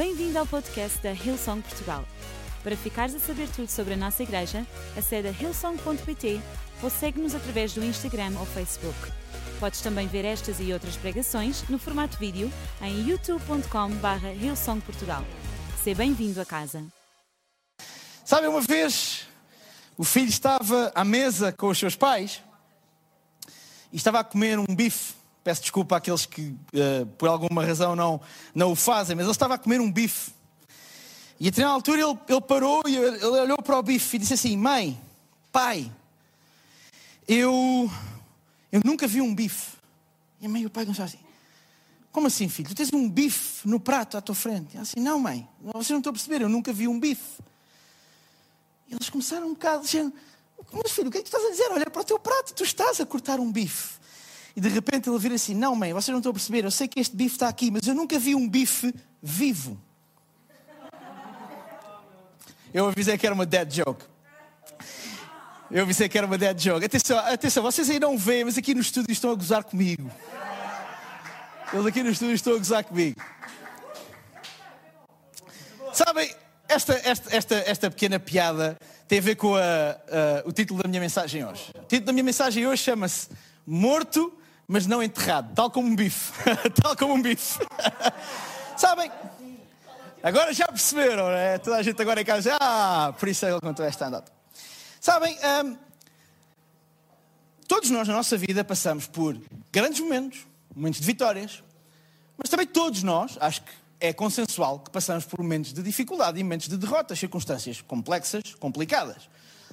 Bem-vindo ao podcast da Hillsong Portugal. Para ficares a saber tudo sobre a nossa igreja, acede a hillsong.pt ou segue-nos através do Instagram ou Facebook. Podes também ver estas e outras pregações no formato vídeo em youtube.com.br hillsongportugal. Seja bem-vindo a casa. Sabe, uma vez o filho estava à mesa com os seus pais e estava a comer um bife. Peço desculpa àqueles que, uh, por alguma razão, não, não o fazem, mas ele estava a comer um bife. E a determinada altura ele, ele parou e ele olhou para o bife e disse assim: Mãe, pai, eu, eu nunca vi um bife. E a mãe e o pai começaram assim: Como assim, filho? Tu tens um bife no prato à tua frente? E ela assim: Não, mãe, vocês não estão a perceber, eu nunca vi um bife. E eles começaram um bocado dizendo: Mas filho, o que é que tu estás a dizer? Olha para o teu prato, tu estás a cortar um bife. E de repente ele vira assim: Não, mãe, vocês não estão a perceber, eu sei que este bife está aqui, mas eu nunca vi um bife vivo. Eu avisei que era uma dead joke. Eu avisei que era uma dead joke. Atenção, atenção, vocês aí não veem, mas aqui no estúdio estão a gozar comigo. Eles aqui no estúdio estão a gozar comigo. Sabem, esta, esta, esta, esta pequena piada tem a ver com a, a, o título da minha mensagem hoje. O título da minha mensagem hoje chama-se Morto, mas não enterrado, tal como um bife. tal como um bife. Sabem, agora já perceberam, né? Toda a gente agora em casa, ah, por isso é ele contou esta andada. Sabem, hum, todos nós na nossa vida passamos por grandes momentos, momentos de vitórias, mas também todos nós, acho que é consensual que passamos por momentos de dificuldade e momentos de derrotas, circunstâncias complexas, complicadas.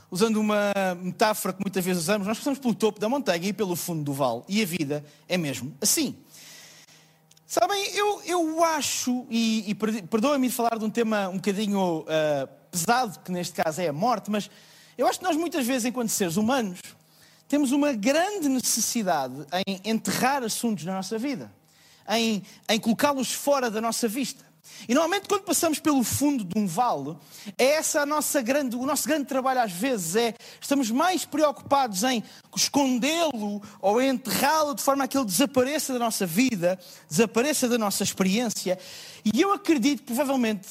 Usando uma metáfora que muitas vezes usamos, nós passamos pelo topo da montanha e pelo fundo do vale, e a vida é mesmo assim. Sabem, eu, eu acho, e, e perdoa-me de falar de um tema um bocadinho uh, pesado, que neste caso é a morte, mas eu acho que nós muitas vezes, enquanto seres humanos, temos uma grande necessidade em enterrar assuntos na nossa vida em, em colocá-los fora da nossa vista. E normalmente quando passamos pelo fundo de um vale, é essa a nossa grande, o nosso grande trabalho às vezes é estamos mais preocupados em escondê-lo ou enterrá-lo de forma a que ele desapareça da nossa vida, desapareça da nossa experiência. E eu acredito que provavelmente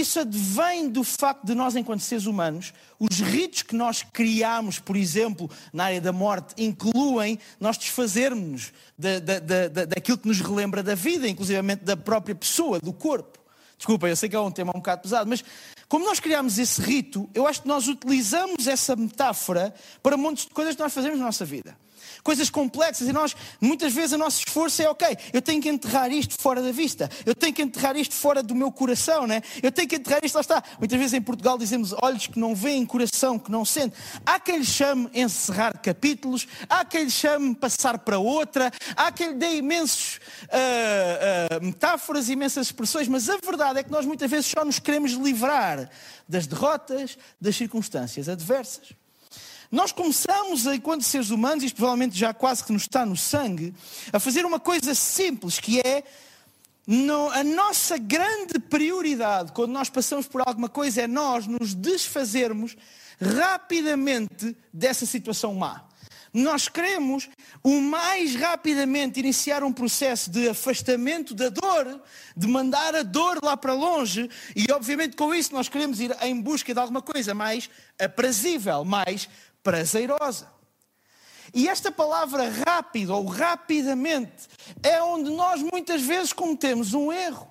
isso advém do facto de nós, enquanto seres humanos, os ritos que nós criamos, por exemplo, na área da morte, incluem nós desfazermos da, da, da, daquilo que nos relembra da vida, inclusivamente da própria pessoa, do corpo. Desculpa, eu sei que é um tema um bocado pesado, mas como nós criamos esse rito, eu acho que nós utilizamos essa metáfora para montes de coisas que nós fazemos na nossa vida coisas complexas e nós, muitas vezes, o nosso esforço é: ok, eu tenho que enterrar isto fora da vista, eu tenho que enterrar isto fora do meu coração, né? eu tenho que enterrar isto, lá está. Muitas vezes em Portugal dizemos olhos que não veem, coração que não sente. Há quem lhe chame encerrar capítulos, há quem lhe chame passar para outra, há quem lhe dê imensos uh, uh, metáforas, imensas expressões, mas a verdade é que nós muitas vezes só nos queremos livrar das derrotas, das circunstâncias adversas. Nós começamos, enquanto seres humanos, isto provavelmente já quase que nos está no sangue, a fazer uma coisa simples, que é no, a nossa grande prioridade quando nós passamos por alguma coisa é nós nos desfazermos rapidamente dessa situação má. Nós queremos o mais rapidamente iniciar um processo de afastamento da dor, de mandar a dor lá para longe, e obviamente com isso nós queremos ir em busca de alguma coisa mais aprazível, mais prazerosa. E esta palavra rápido ou rapidamente é onde nós muitas vezes cometemos um erro.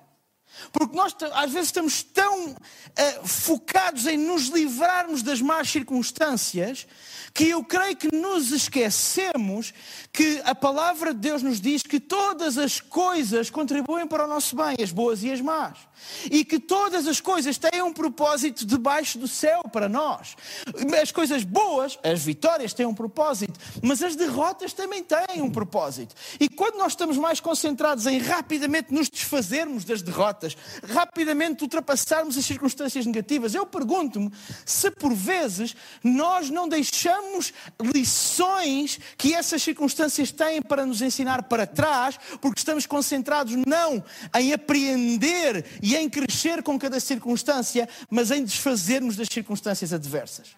Porque nós às vezes estamos tão uh, focados em nos livrarmos das más circunstâncias que eu creio que nos esquecemos que a palavra de Deus nos diz que todas as coisas contribuem para o nosso bem, as boas e as más. E que todas as coisas têm um propósito debaixo do céu para nós. As coisas boas, as vitórias têm um propósito, mas as derrotas também têm um propósito. E quando nós estamos mais concentrados em rapidamente nos desfazermos das derrotas, rapidamente ultrapassarmos as circunstâncias negativas, eu pergunto-me se por vezes nós não deixamos lições que essas circunstâncias têm para nos ensinar para trás, porque estamos concentrados não em apreender e em crescer com cada circunstância, mas em desfazermos das circunstâncias adversas.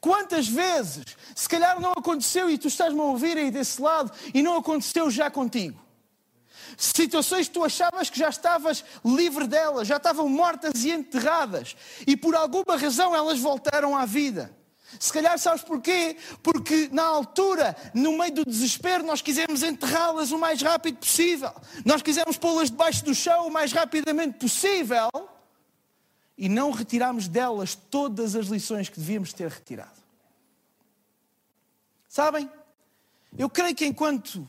Quantas vezes, se calhar não aconteceu e tu estás-me a ouvir aí desse lado e não aconteceu já contigo? Situações que tu achavas que já estavas livre delas, já estavam mortas e enterradas. E por alguma razão elas voltaram à vida. Se calhar sabes porquê? Porque na altura, no meio do desespero, nós quisemos enterrá-las o mais rápido possível. Nós quisemos pô-las debaixo do chão o mais rapidamente possível. E não retiramos delas todas as lições que devíamos ter retirado. Sabem? Eu creio que enquanto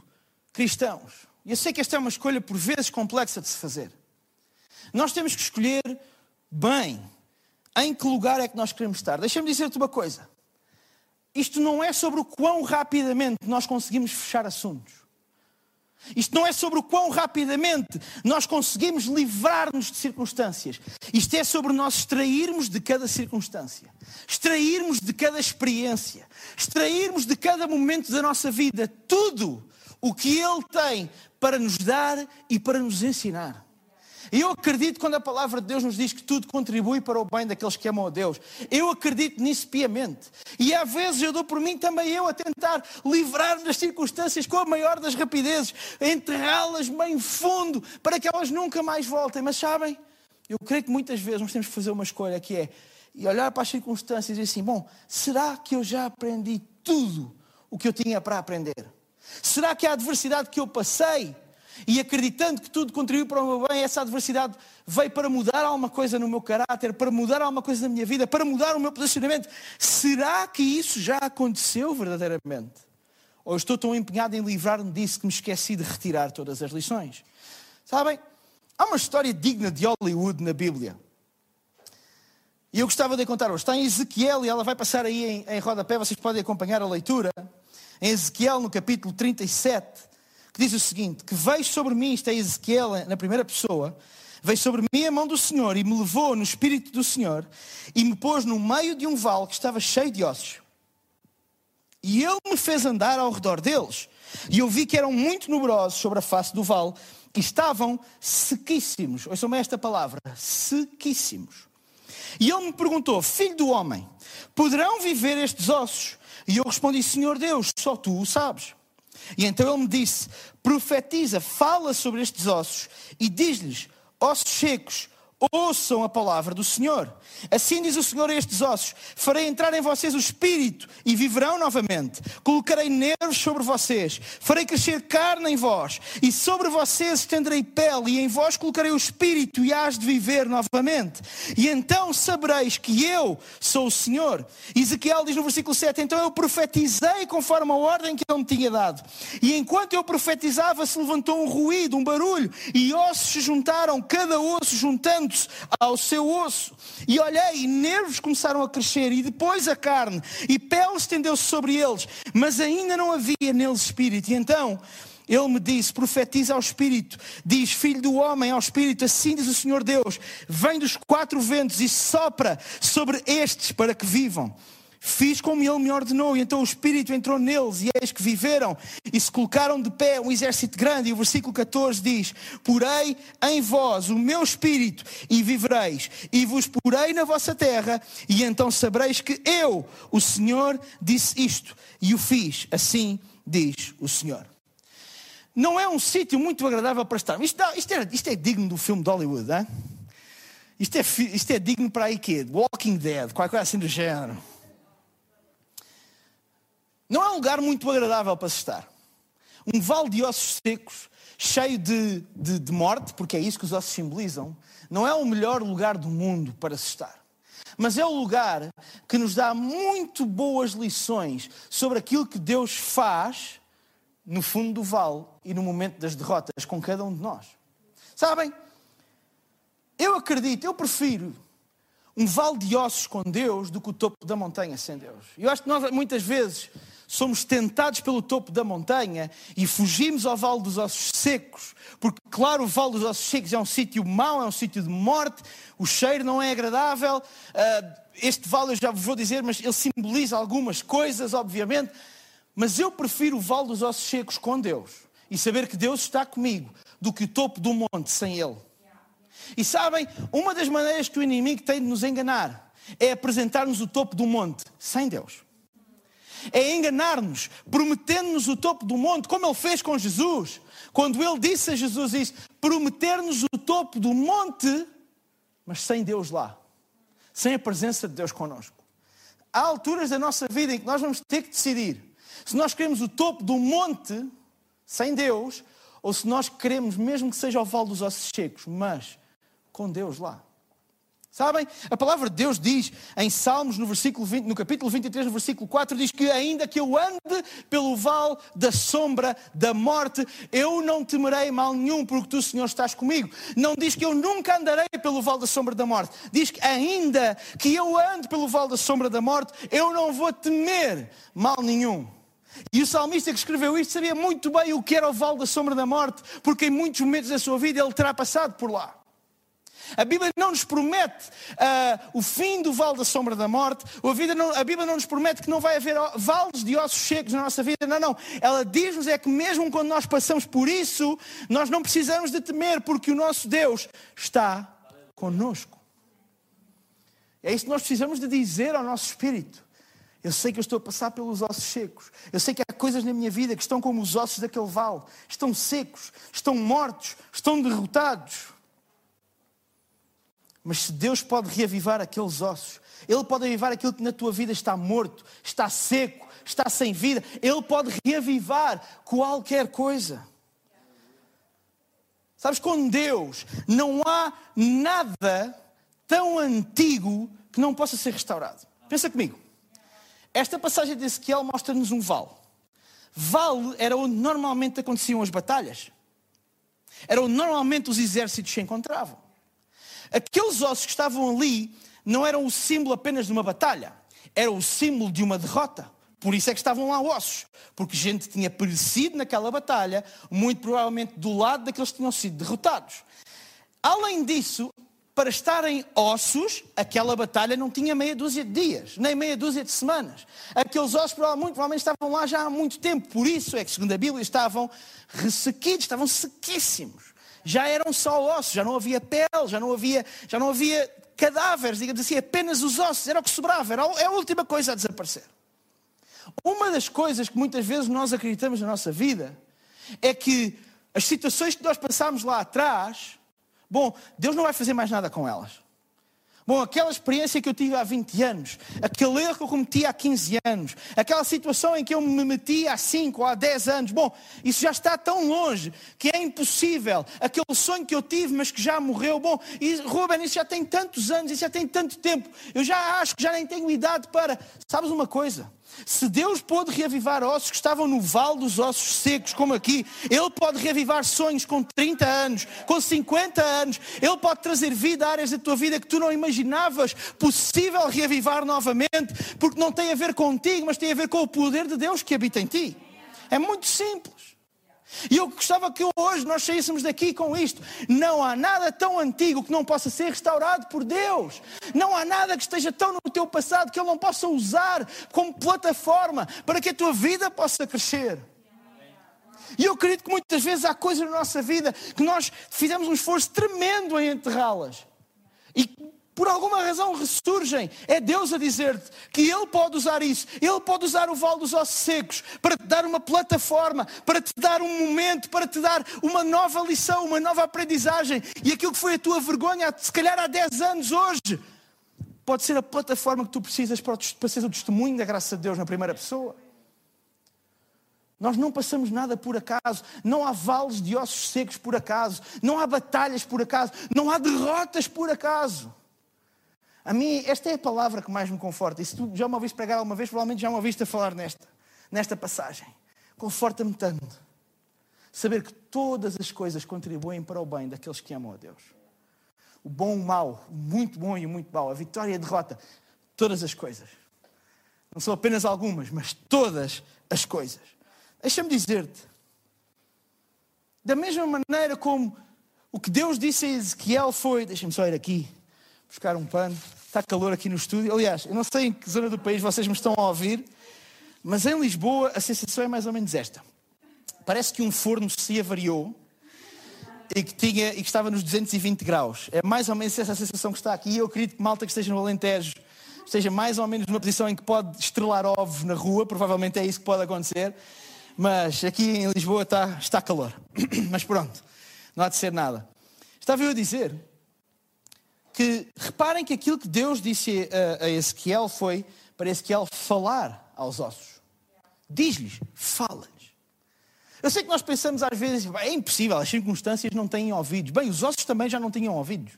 cristãos, e eu sei que esta é uma escolha por vezes complexa de se fazer, nós temos que escolher bem em que lugar é que nós queremos estar. Deixa-me dizer-te uma coisa. Isto não é sobre o quão rapidamente nós conseguimos fechar assuntos. Isto não é sobre o quão rapidamente nós conseguimos livrar-nos de circunstâncias. Isto é sobre nós extrairmos de cada circunstância, extrairmos de cada experiência, extrairmos de cada momento da nossa vida tudo o que Ele tem para nos dar e para nos ensinar. E eu acredito quando a palavra de Deus nos diz que tudo contribui para o bem daqueles que amam a Deus. Eu acredito nisso piamente. E às vezes eu dou por mim também eu a tentar livrar-me das circunstâncias com a maior das rapidezes, enterrá-las bem fundo para que elas nunca mais voltem. Mas sabem, eu creio que muitas vezes nós temos que fazer uma escolha que é e olhar para as circunstâncias e dizer assim: bom, será que eu já aprendi tudo o que eu tinha para aprender? Será que a adversidade que eu passei e acreditando que tudo contribuiu para o meu bem, essa adversidade veio para mudar alguma coisa no meu caráter, para mudar alguma coisa na minha vida, para mudar o meu posicionamento. Será que isso já aconteceu verdadeiramente? Ou estou tão empenhado em livrar-me disso que me esqueci de retirar todas as lições? Sabem, há uma história digna de Hollywood na Bíblia. E eu gostava de contar hoje. Está em Ezequiel e ela vai passar aí em, em rodapé, vocês podem acompanhar a leitura. Em Ezequiel, no capítulo 37, que diz o seguinte: que veio sobre mim, isto é Ezequiel na primeira pessoa, veio sobre mim a mão do Senhor e me levou no espírito do Senhor e me pôs no meio de um vale que estava cheio de ossos. E ele me fez andar ao redor deles. E eu vi que eram muito numerosos sobre a face do vale e estavam sequíssimos. Ouçam-me esta palavra: sequíssimos. E ele me perguntou: Filho do homem, poderão viver estes ossos? E eu respondi: Senhor Deus, só tu o sabes. E então ele me disse: profetiza, fala sobre estes ossos e diz-lhes: ossos secos, ouçam a palavra do Senhor. Assim diz o Senhor a estes ossos: farei entrar em vocês o espírito e viverão novamente. Colocarei nervos sobre vocês, farei crescer carne em vós, e sobre vocês estenderei pele, e em vós colocarei o espírito, e hás de viver novamente. E então sabereis que eu sou o Senhor. Ezequiel diz no versículo 7: Então eu profetizei conforme a ordem que ele me tinha dado. E enquanto eu profetizava, se levantou um ruído, um barulho, e ossos se juntaram, cada osso juntando-se ao seu osso. E olhei, e nervos começaram a crescer, e depois a carne, e pele estendeu-se sobre eles, mas ainda não havia neles espírito. E então ele me disse: profetiza ao Espírito, diz, filho do homem, ao Espírito, assim diz o Senhor Deus: vem dos quatro ventos e sopra sobre estes para que vivam. Fiz como ele me ordenou, e então o Espírito entrou neles, e eis que viveram e se colocaram de pé um exército grande. E o versículo 14 diz: Porei em vós o meu Espírito, e vivereis, e vos porei na vossa terra, e então sabereis que eu, o Senhor, disse isto, e o fiz. Assim diz o Senhor. Não é um sítio muito agradável para estar. Isto, isto, é, isto é digno do filme de Hollywood, hein? Isto é, isto é digno para aí que Walking Dead, qualquer coisa assim do género. Não é um lugar muito agradável para se estar. Um vale de ossos secos, cheio de, de, de, morte, porque é isso que os ossos simbolizam, não é o melhor lugar do mundo para se estar. Mas é o lugar que nos dá muito boas lições sobre aquilo que Deus faz no fundo do vale e no momento das derrotas com cada um de nós. Sabem? Eu acredito, eu prefiro um vale de ossos com Deus do que o topo da montanha sem Deus. Eu acho que nós muitas vezes somos tentados pelo topo da montanha e fugimos ao vale dos ossos secos, porque, claro, o vale dos ossos secos é um sítio mau, é um sítio de morte, o cheiro não é agradável. Ah, este vale eu já vos vou dizer, mas ele simboliza algumas coisas, obviamente. Mas eu prefiro o vale dos ossos secos com Deus e saber que Deus está comigo do que o topo do monte sem Ele. E sabem, uma das maneiras que o inimigo tem de nos enganar é apresentar-nos o topo do monte sem Deus. É enganar-nos, prometendo-nos o topo do monte, como ele fez com Jesus. Quando ele disse a Jesus isso, prometer-nos o topo do monte, mas sem Deus lá, sem a presença de Deus connosco. Há alturas da nossa vida em que nós vamos ter que decidir se nós queremos o topo do monte sem Deus ou se nós queremos, mesmo que seja o vale dos ossos secos, mas com Deus lá. Sabem? A palavra de Deus diz em Salmos, no, versículo 20, no capítulo 23, no versículo 4, diz que ainda que eu ande pelo vale da sombra da morte, eu não temerei mal nenhum, porque tu, Senhor, estás comigo. Não diz que eu nunca andarei pelo vale da sombra da morte. Diz que ainda que eu ande pelo vale da sombra da morte, eu não vou temer mal nenhum. E o salmista que escreveu isto sabia muito bem o que era o vale da sombra da morte, porque em muitos momentos da sua vida ele terá passado por lá. A Bíblia não nos promete uh, o fim do vale da sombra da morte. A, não, a, Bíblia não nos promete que não vai haver vales de ossos secos na nossa vida. Não, não. Ela diz-nos é que mesmo quando nós passamos por isso, nós não precisamos de temer, porque o nosso Deus está conosco. É isso que nós precisamos de dizer ao nosso espírito. Eu sei que eu estou a passar pelos ossos secos. Eu sei que há coisas na minha vida que estão como os ossos daquele vale. Estão secos, estão mortos, estão derrotados. Mas se Deus pode reavivar aqueles ossos, Ele pode reavivar aquilo que na tua vida está morto, está seco, está sem vida, Ele pode reavivar qualquer coisa. Sabes, com Deus não há nada tão antigo que não possa ser restaurado. Pensa comigo. Esta passagem de Ezequiel mostra-nos um vale. Vale era onde normalmente aconteciam as batalhas. Era onde normalmente os exércitos se encontravam. Aqueles ossos que estavam ali não eram o símbolo apenas de uma batalha, era o símbolo de uma derrota. Por isso é que estavam lá ossos, porque gente tinha perecido naquela batalha, muito provavelmente do lado daqueles que tinham sido derrotados. Além disso, para estarem ossos, aquela batalha não tinha meia dúzia de dias, nem meia dúzia de semanas. Aqueles ossos muito provavelmente estavam lá já há muito tempo, por isso é que, segundo a Bíblia, estavam ressequidos, estavam sequíssimos já eram só ossos, já não havia pele, já não havia, já não havia cadáveres, digamos assim, apenas os ossos, era o que sobrava, era a última coisa a desaparecer. Uma das coisas que muitas vezes nós acreditamos na nossa vida é que as situações que nós passamos lá atrás, bom, Deus não vai fazer mais nada com elas. Bom, aquela experiência que eu tive há 20 anos, aquele erro que eu cometi há 15 anos, aquela situação em que eu me meti há 5 ou há 10 anos, bom, isso já está tão longe que é impossível. Aquele sonho que eu tive, mas que já morreu, bom, e Ruben, isso já tem tantos anos, isso já tem tanto tempo, eu já acho que já nem tenho idade para. Sabes uma coisa? Se Deus pôde reavivar ossos que estavam no vale dos ossos secos, como aqui, Ele pode reavivar sonhos com 30 anos, com 50 anos, Ele pode trazer vida a áreas da tua vida que tu não imaginavas possível reavivar novamente, porque não tem a ver contigo, mas tem a ver com o poder de Deus que habita em ti. É muito simples. E eu gostava que hoje nós saíssemos daqui com isto. Não há nada tão antigo que não possa ser restaurado por Deus. Não há nada que esteja tão no teu passado que Ele não possa usar como plataforma para que a tua vida possa crescer. E eu acredito que muitas vezes há coisas na nossa vida que nós fizemos um esforço tremendo em enterrá-las. E por alguma razão ressurgem. É Deus a dizer-te que Ele pode usar isso. Ele pode usar o vale dos ossos secos para te dar uma plataforma, para te dar um momento, para te dar uma nova lição, uma nova aprendizagem. E aquilo que foi a tua vergonha, se calhar há 10 anos hoje, pode ser a plataforma que tu precisas para, para ser o testemunho da graça de Deus na primeira pessoa. Nós não passamos nada por acaso, não há vales de ossos secos por acaso, não há batalhas por acaso, não há derrotas por acaso. A mim, esta é a palavra que mais me conforta. E se tu já me ouviste pregar alguma vez, provavelmente já me ouviste a falar nesta, nesta passagem. Conforta-me tanto. Saber que todas as coisas contribuem para o bem daqueles que amam a Deus. O bom, o mau, o muito bom e o muito mau, a vitória e a derrota, todas as coisas. Não são apenas algumas, mas todas as coisas. Deixa-me dizer-te, da mesma maneira como o que Deus disse a Ezequiel foi, deixa-me só ir aqui, buscar um pano. Está calor aqui no estúdio. Aliás, eu não sei em que zona do país vocês me estão a ouvir, mas em Lisboa a sensação é mais ou menos esta. Parece que um forno se avariou e que, tinha, e que estava nos 220 graus. É mais ou menos essa sensação que está aqui. E eu acredito que malta que esteja no Alentejo esteja mais ou menos numa posição em que pode estrelar ovos na rua, provavelmente é isso que pode acontecer. Mas aqui em Lisboa está, está calor. Mas pronto, não há de ser nada. Estava eu a dizer que reparem que aquilo que Deus disse a, a Ezequiel foi para Ezequiel falar aos ossos. Diz-lhes, fala-lhes. Eu sei que nós pensamos às vezes, é impossível, as circunstâncias não têm ouvidos. Bem, os ossos também já não tinham ouvidos.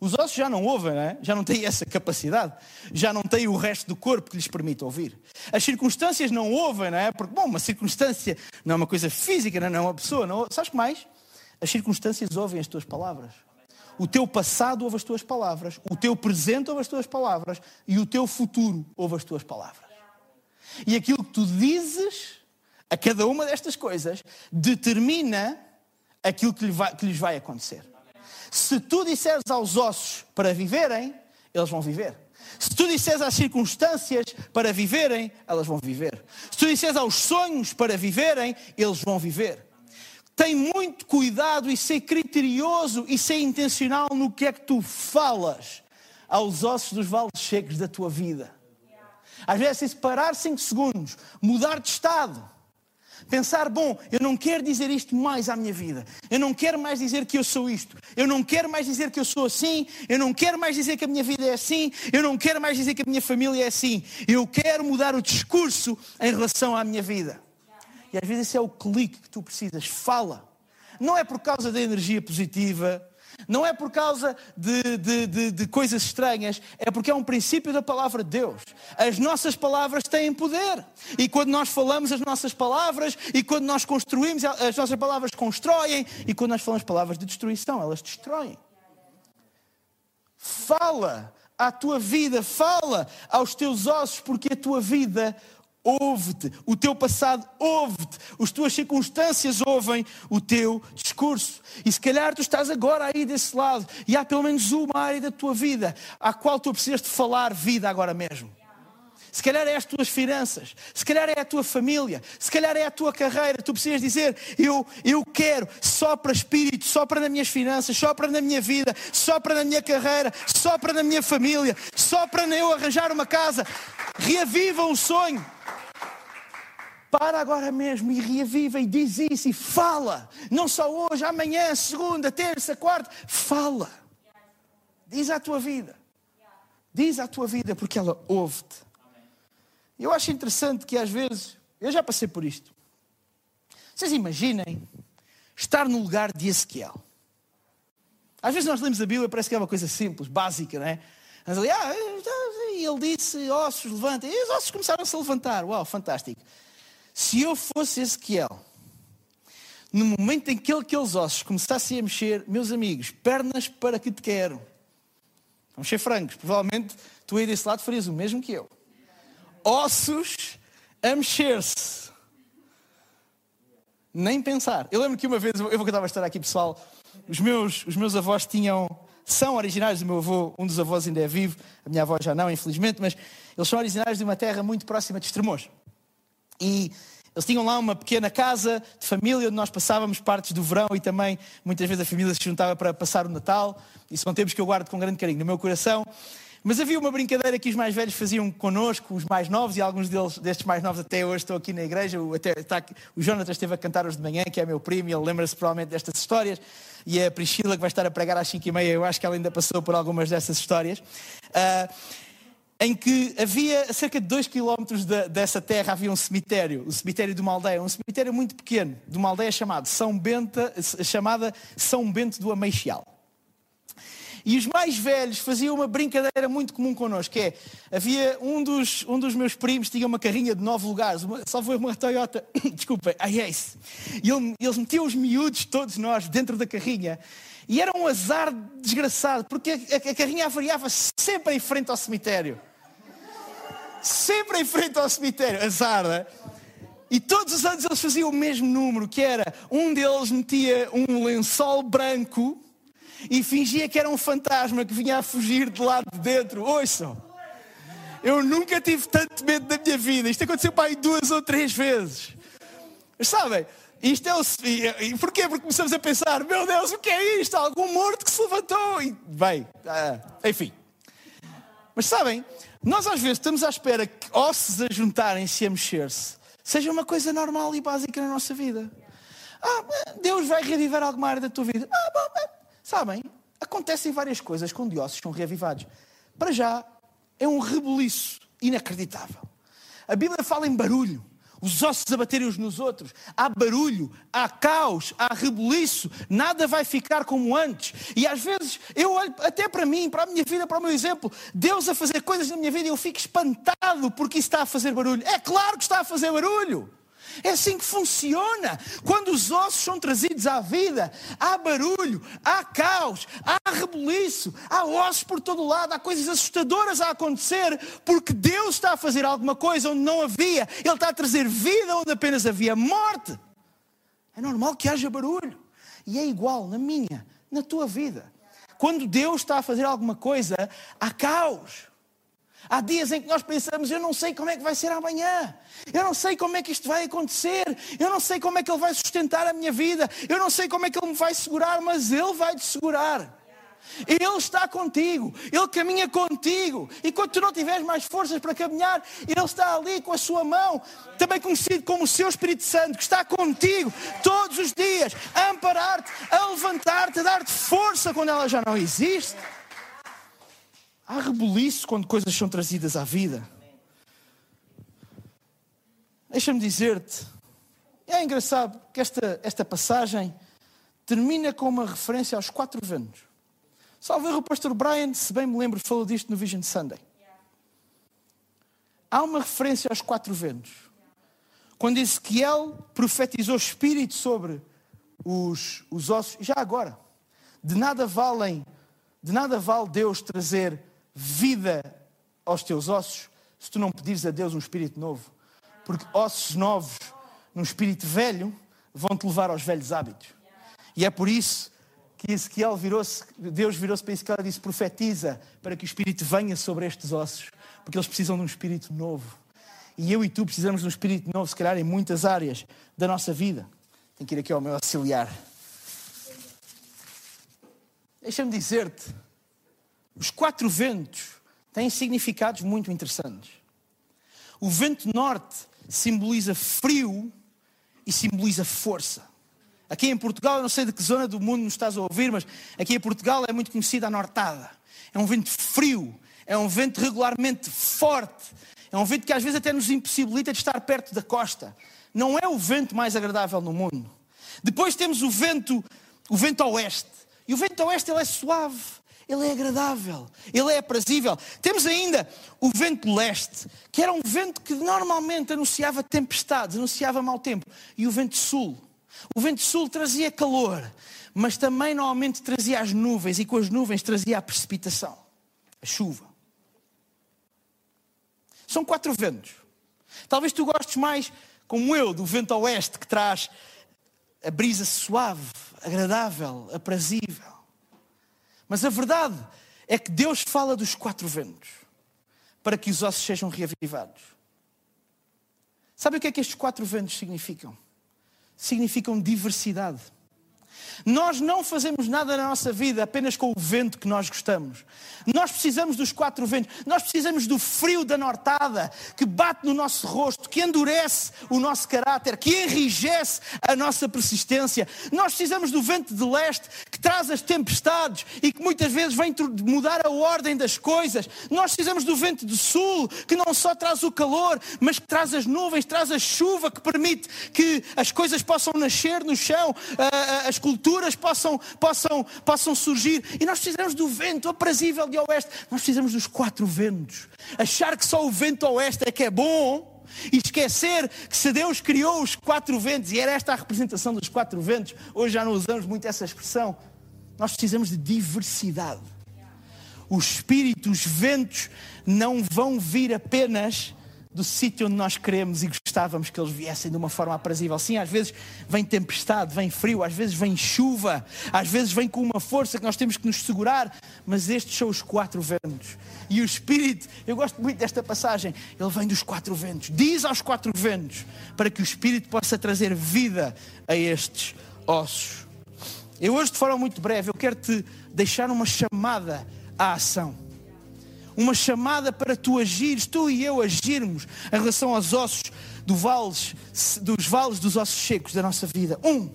Os ossos já não ouvem, não é? já não têm essa capacidade, já não têm o resto do corpo que lhes permite ouvir. As circunstâncias não ouvem, não é? Porque, bom, uma circunstância não é uma coisa física, não é uma pessoa. Não... Sabes que mais? As circunstâncias ouvem as tuas palavras. O teu passado ouve as tuas palavras, o teu presente ouve as tuas palavras e o teu futuro ouve as tuas palavras. E aquilo que tu dizes a cada uma destas coisas determina aquilo que, lhe vai, que lhes vai acontecer. Se tu disseres aos ossos para viverem, eles vão viver. Se tu disseres às circunstâncias para viverem, elas vão viver. Se tu disseres aos sonhos para viverem, eles vão viver. Tem muito cuidado e ser criterioso e ser intencional no que é que tu falas aos ossos dos vales secos da tua vida. Às vezes é parar 5 segundos, mudar de estado. Pensar, bom, eu não quero dizer isto mais à minha vida. Eu não quero mais dizer que eu sou isto. Eu não quero mais dizer que eu sou assim. Eu não quero mais dizer que a minha vida é assim. Eu não quero mais dizer que a minha família é assim. Eu quero mudar o discurso em relação à minha vida. E às vezes esse é o clique que tu precisas. Fala. Não é por causa da energia positiva, não é por causa de, de, de, de, coisas estranhas, é porque é um princípio da palavra de Deus. As nossas palavras têm poder. E quando nós falamos as nossas palavras, e quando nós construímos, as nossas palavras constroem, e quando nós falamos palavras de destruição, elas destroem. Fala à tua vida, fala aos teus ossos, porque a tua vida ouve-te, o teu passado ouve-te, as tuas circunstâncias ouvem o teu discurso. E se calhar tu estás agora aí desse lado e há pelo menos uma área da tua vida à qual tu precisas de falar vida agora mesmo. Se calhar é as tuas finanças, se calhar é a tua família, se calhar é a tua carreira. Tu precisas dizer: Eu, eu quero, só para espírito, só para nas minhas finanças, só para na minha vida, só para na minha carreira, só para na minha família, só para eu arranjar uma casa. Reaviva um sonho. Para agora mesmo e reaviva e diz isso e fala. Não só hoje, amanhã, segunda, terça, quarta. Fala. Diz à tua vida. Diz à tua vida porque ela ouve-te. Eu acho interessante que às vezes, eu já passei por isto. Vocês imaginem estar no lugar de Ezequiel. Às vezes nós lemos a Bíblia, parece que é uma coisa simples, básica, não é? Mas ali, ah, ele disse, ossos, levantem. E os ossos começaram -se a levantar. Uau, fantástico. Se eu fosse Ezequiel, no momento em que aqueles ossos começassem a mexer, meus amigos, pernas para que te quero. Vamos ser francos, provavelmente tu aí desse lado farias o mesmo que eu. Ossos a mexer-se. Nem pensar. Eu lembro que uma vez, eu vou contar uma história aqui, pessoal. Os meus, os meus avós tinham, são originários do meu avô, um dos avós ainda é vivo, a minha avó já não, infelizmente, mas eles são originários de uma terra muito próxima de Estremoz. E eles tinham lá uma pequena casa de família onde nós passávamos partes do verão e também muitas vezes a família se juntava para passar o Natal. E são tempos que eu guardo com grande carinho no meu coração. Mas havia uma brincadeira que os mais velhos faziam connosco, os mais novos, e alguns deles, destes mais novos até hoje estão aqui na igreja. O, até, está, o Jonathan esteve a cantar hoje de manhã, que é meu primo, e ele lembra-se provavelmente destas histórias. E a Priscila, que vai estar a pregar às 5 e meia, eu acho que ela ainda passou por algumas dessas histórias. Uh, em que havia a cerca de 2 quilómetros de, dessa terra havia um cemitério, o cemitério de uma aldeia, um cemitério muito pequeno, de uma aldeia chamada São Bento, chamada São Bento do Ameixial. E os mais velhos faziam uma brincadeira muito comum connosco, que é, havia um dos, um dos meus primos, tinha uma carrinha de nove lugares, uma, só foi uma Toyota, desculpa, a Ace. E ele, eles metiam os miúdos, todos nós, dentro da carrinha, e era um azar desgraçado, porque a, a carrinha avariava sempre em frente ao cemitério. Sempre em frente ao cemitério, azar, né? E todos os anos eles faziam o mesmo número, que era um deles metia um lençol branco e fingia que era um fantasma que vinha a fugir de lá de dentro. Ouçam, eu nunca tive tanto medo da minha vida. Isto aconteceu para aí duas ou três vezes. Mas sabem, isto é o. E porquê? Porque começamos a pensar: meu Deus, o que é isto? Algum morto que se levantou. E bem, ah, enfim. Mas sabem, Nós às vezes estamos à espera que ossos a juntarem-se e a mexer-se seja uma coisa normal e básica na nossa vida. Ah, Deus vai reavivar alguma área da tua vida. Ah, bom, sabem, acontecem várias coisas quando ossos são reavivados. Para já, é um rebuliço inacreditável. A Bíblia fala em barulho os ossos a baterem uns nos outros, há barulho, há caos, há rebuliço, nada vai ficar como antes. E às vezes eu olho até para mim, para a minha vida, para o meu exemplo, Deus a fazer coisas na minha vida e eu fico espantado porque isso está a fazer barulho. É claro que está a fazer barulho. É assim que funciona. Quando os ossos são trazidos à vida, há barulho, há caos, há rebuliço, há ossos por todo lado, há coisas assustadoras a acontecer, porque Deus está a fazer alguma coisa onde não havia, Ele está a trazer vida onde apenas havia morte. É normal que haja barulho. E é igual na minha, na tua vida. Quando Deus está a fazer alguma coisa, há caos. Há dias em que nós pensamos, eu não sei como é que vai ser amanhã, eu não sei como é que isto vai acontecer, eu não sei como é que Ele vai sustentar a minha vida, eu não sei como é que Ele me vai segurar, mas Ele vai te segurar. Ele está contigo, Ele caminha contigo, e quando tu não tiveres mais forças para caminhar, Ele está ali com a sua mão, também conhecido como o Seu Espírito Santo, que está contigo todos os dias, a amparar-te, a levantar-te, a dar-te força quando ela já não existe. Há rebuliço quando coisas são trazidas à vida. Deixa-me dizer-te, é engraçado que esta, esta passagem termina com uma referência aos quatro ventos. Salve o pastor Brian, se bem me lembro, falou disto no Vision Sunday. Há uma referência aos quatro ventos. Quando Ezequiel profetizou espírito sobre os, os ossos, já agora, de nada valem, de nada vale Deus trazer vida aos teus ossos se tu não pedires a Deus um espírito novo. Porque ossos novos num espírito velho vão te levar aos velhos hábitos. E é por isso que Ezequiel virou-se, Deus virou-se para Ezequiel e disse: profetiza para que o espírito venha sobre estes ossos, porque eles precisam de um espírito novo. E eu e tu precisamos de um espírito novo, se calhar em muitas áreas da nossa vida. Tenho que ir aqui ao meu auxiliar. Deixa-me dizer-te os quatro ventos têm significados muito interessantes. O vento norte simboliza frio e simboliza força. Aqui em Portugal, eu não sei de que zona do mundo nos estás a ouvir, mas aqui em Portugal é muito conhecida a nortada. É um vento frio, é um vento regularmente forte, é um vento que às vezes até nos impossibilita de estar perto da costa. Não é o vento mais agradável no mundo. Depois temos o vento, o vento oeste. E o vento oeste ele é suave, ele é agradável, ele é aprazível. Temos ainda o vento leste, que era um vento que normalmente anunciava tempestades, anunciava mau tempo. E o vento sul. O vento sul trazia calor, mas também normalmente trazia as nuvens, e com as nuvens trazia a precipitação, a chuva. São quatro ventos. Talvez tu gostes mais, como eu, do vento oeste, que traz a brisa suave, agradável, aprazível. Mas a verdade é que Deus fala dos quatro ventos para que os ossos sejam reavivados. Sabe o que é que estes quatro ventos significam? Significam diversidade. Nós não fazemos nada na nossa vida apenas com o vento que nós gostamos. Nós precisamos dos quatro ventos. Nós precisamos do frio da nortada que bate no nosso rosto, que endurece o nosso caráter, que enrijece a nossa persistência. Nós precisamos do vento de leste que traz as tempestades e que muitas vezes vem mudar a ordem das coisas. Nós precisamos do vento do sul que não só traz o calor, mas que traz as nuvens, traz a chuva que permite que as coisas possam nascer no chão, as culturas culturas possam, possam, possam surgir. E nós precisamos do vento aprazível de oeste. Nós precisamos dos quatro ventos. Achar que só o vento oeste é que é bom e esquecer que se Deus criou os quatro ventos, e era esta a representação dos quatro ventos, hoje já não usamos muito essa expressão, nós precisamos de diversidade. O espírito, os ventos não vão vir apenas do sítio onde nós queremos e gostávamos que eles viessem de uma forma aprazível. Sim, às vezes vem tempestade, vem frio, às vezes vem chuva, às vezes vem com uma força que nós temos que nos segurar, mas estes são os quatro ventos. E o Espírito, eu gosto muito desta passagem, ele vem dos quatro ventos, diz aos quatro ventos, para que o Espírito possa trazer vida a estes ossos. Eu hoje, de forma muito breve, eu quero te deixar uma chamada à ação. Uma chamada para tu agires, tu e eu agirmos em relação aos ossos do vales, dos vales dos ossos secos da nossa vida. Um,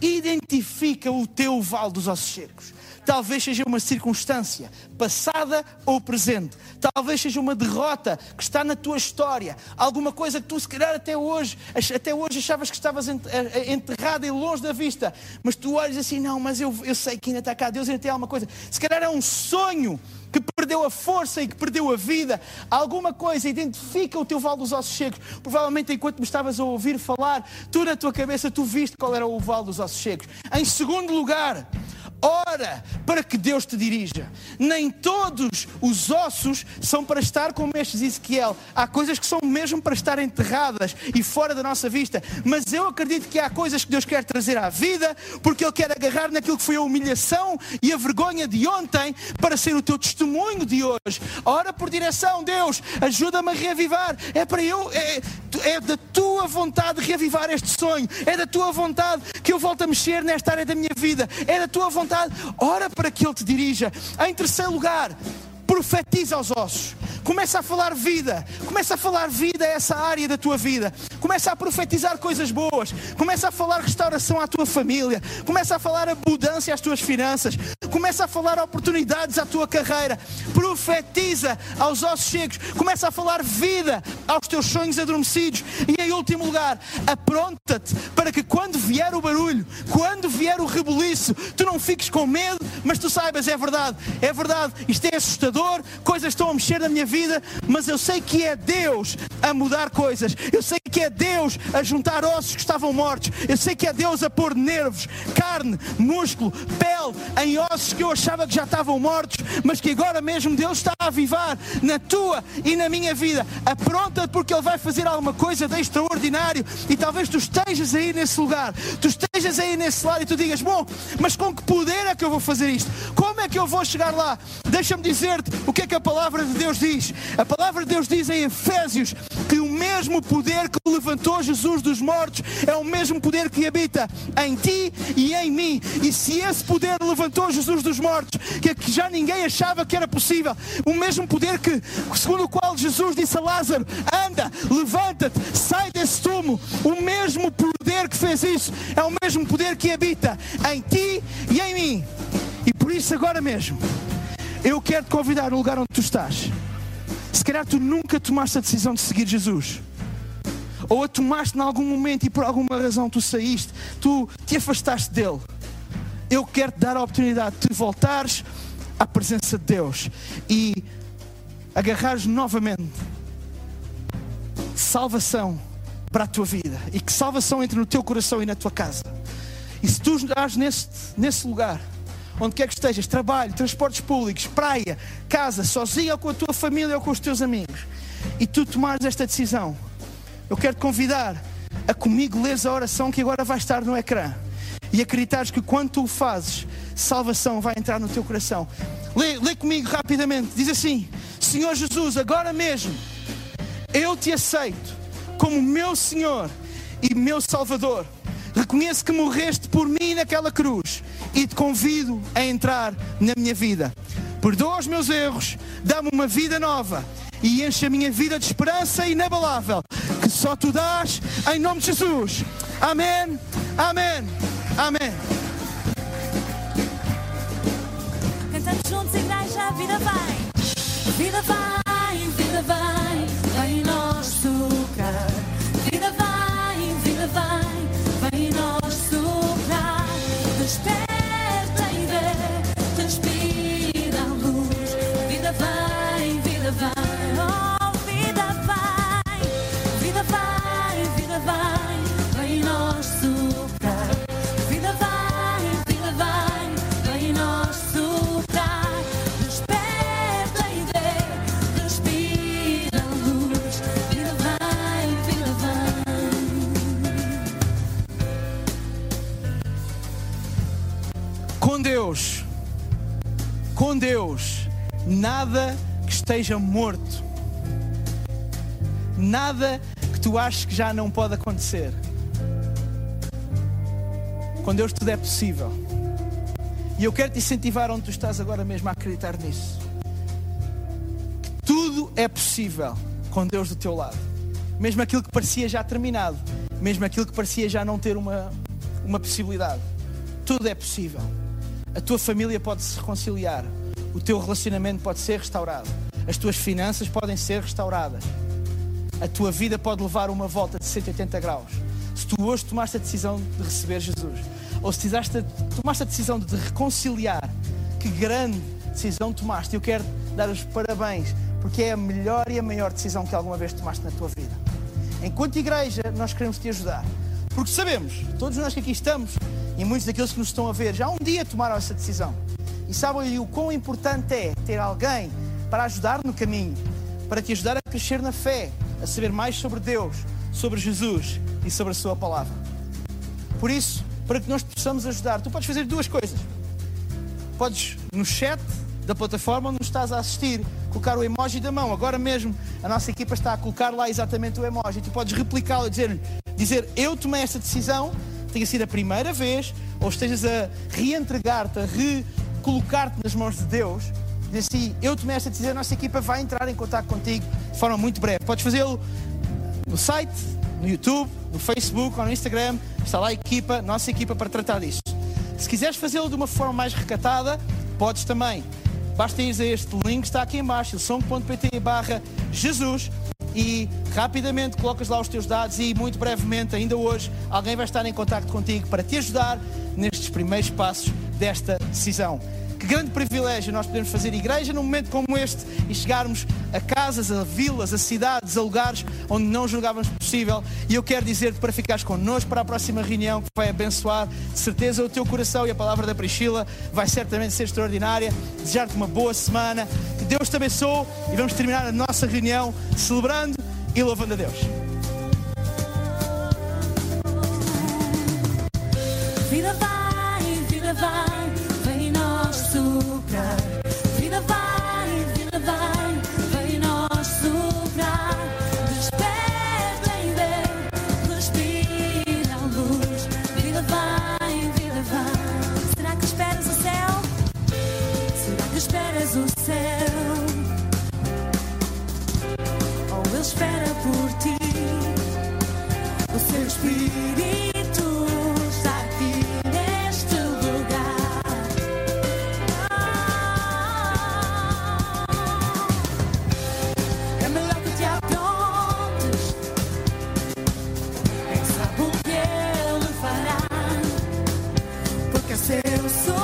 identifica o teu vale dos ossos secos. Talvez seja uma circunstância, passada ou presente. Talvez seja uma derrota que está na tua história. Alguma coisa que tu, se calhar, até hoje, até hoje achavas que estavas enterrada e longe da vista. Mas tu olhas assim, não, mas eu, eu sei que ainda está cá. Deus ainda tem alguma coisa. Se calhar é um sonho que perdeu a força e que perdeu a vida. Alguma coisa identifica o teu vale dos ossos secos. Provavelmente, enquanto me estavas a ouvir falar, tu na tua cabeça, tu viste qual era o vale dos ossos secos. Em segundo lugar, Ora para que Deus te dirija. Nem todos os ossos são para estar como este Ezequiel. Há coisas que são mesmo para estar enterradas e fora da nossa vista. Mas eu acredito que há coisas que Deus quer trazer à vida, porque Ele quer agarrar naquilo que foi a humilhação e a vergonha de ontem para ser o teu testemunho de hoje. Ora por direção, Deus, ajuda-me a reavivar. É para eu, é, é da tua vontade reavivar este sonho. É da tua vontade que eu volte a mexer nesta área da minha vida. É da tua vontade vontade, ora para que Ele te dirija. Em terceiro lugar, profetiza aos ossos. Começa a falar vida. Começa a falar vida a essa área da tua vida. Começa a profetizar coisas boas. Começa a falar restauração à tua família. Começa a falar abundância às tuas finanças. Começa a falar oportunidades à tua carreira. Profetiza aos ossos secos. Começa a falar vida aos teus sonhos adormecidos. E em último lugar, apronta-te para que quando vier o barulho, quando vier o rebuliço, tu não fiques com medo, mas tu saibas, é verdade, é verdade, isto é assustador, coisas estão a mexer na minha vida mas eu sei que é Deus a mudar coisas. Eu sei que é Deus a juntar ossos que estavam mortos. Eu sei que é Deus a pôr nervos, carne, músculo, pele em ossos que eu achava que já estavam mortos, mas que agora mesmo Deus está a avivar na tua e na minha vida. Apronta porque Ele vai fazer alguma coisa de extraordinário e talvez tu estejas aí nesse lugar, tu estejas aí nesse lado e tu digas: Bom, mas com que poder é que eu vou fazer isto? Como é que eu vou chegar lá? Deixa-me dizer-te o que é que a palavra de Deus diz a palavra de Deus diz em Efésios que o mesmo poder que levantou Jesus dos mortos é o mesmo poder que habita em ti e em mim. E se esse poder levantou Jesus dos mortos, que já ninguém achava que era possível, o mesmo poder que, segundo o qual Jesus disse a Lázaro: anda, levanta-te, sai desse túmulo, o mesmo poder que fez isso é o mesmo poder que habita em ti e em mim. E por isso, agora mesmo, eu quero te convidar no lugar onde tu estás. Se calhar tu nunca tomaste a decisão de seguir Jesus. Ou a tomaste em algum momento e por alguma razão tu saíste, tu te afastaste dele. Eu quero te dar a oportunidade de voltares à presença de Deus e agarrares novamente salvação para a tua vida e que salvação entre no teu coração e na tua casa. E se tu estás nesse, nesse lugar, onde quer que estejas, trabalho, transportes públicos, praia, casa, sozinho ou com a tua família ou com os teus amigos, e tu tomares esta decisão, eu quero te convidar a comigo leres a oração que agora vai estar no ecrã e acreditares que quando tu o fazes, salvação vai entrar no teu coração. Lê, lê comigo rapidamente, diz assim: Senhor Jesus, agora mesmo eu te aceito como meu Senhor e meu Salvador. Reconheço que morreste por mim naquela cruz e te convido a entrar na minha vida. Perdoa os meus erros, dá-me uma vida nova e enche a minha vida de esperança inabalável que só tu dás em nome de Jesus. Amém, amém, amém. Cantamos juntos, igreja, a vida vai, vida vai, Deus, nada que esteja morto, nada que tu aches que já não pode acontecer. Com Deus tudo é possível. E eu quero te incentivar onde tu estás agora mesmo a acreditar nisso. é possível com Deus do teu lado. Mesmo aquilo que parecia já terminado, mesmo aquilo que parecia já não ter uma, uma possibilidade. Tudo é possível. A tua família pode se reconciliar, o teu relacionamento pode ser restaurado, as tuas finanças podem ser restauradas, a tua vida pode levar uma volta de 180 graus. Se tu hoje tomaste a decisão de receber Jesus, ou se tomaste a decisão de te reconciliar, que grande decisão tomaste. Eu quero dar os parabéns, porque é a melhor e a maior decisão que alguma vez tomaste na tua vida. Enquanto igreja, nós queremos te ajudar. Porque sabemos, todos nós que aqui estamos, e muitos daqueles que nos estão a ver, já um dia tomaram essa decisão. E sabem o quão importante é ter alguém para ajudar no caminho, para te ajudar a crescer na fé, a saber mais sobre Deus, sobre Jesus e sobre a Sua palavra. Por isso, para que nós possamos ajudar, tu podes fazer duas coisas. Podes no chat da plataforma onde estás a assistir, colocar o emoji da mão. Agora mesmo a nossa equipa está a colocar lá exatamente o emoji. Tu podes replicá-lo e dizer, dizer eu tomei esta decisão, tenha sido a primeira vez, ou estejas a reentregar-te, a recolocar-te nas mãos de Deus. Diz assim, eu tomei esta decisão, a nossa equipa vai entrar em contato contigo de forma muito breve. Podes fazê-lo no site, no YouTube, no Facebook ou no Instagram. Está lá a equipa, nossa equipa, para tratar disso. Se quiseres fazê-lo de uma forma mais recatada, podes também. Basta ir a este link, está aqui embaixo, som.pt barra Jesus e rapidamente colocas lá os teus dados e muito brevemente, ainda hoje, alguém vai estar em contato contigo para te ajudar nestes primeiros passos desta decisão. Que grande privilégio nós podemos fazer igreja num momento como este e chegarmos a casas, a vilas, a cidades, a lugares onde não julgávamos possível. E eu quero dizer-te para ficares connosco para a próxima reunião que vai abençoar de certeza o teu coração e a palavra da Priscila vai certamente ser extraordinária. Desejar-te uma boa semana, que Deus te abençoe e vamos terminar a nossa reunião celebrando e louvando a Deus. Vida vida vai. Esperamos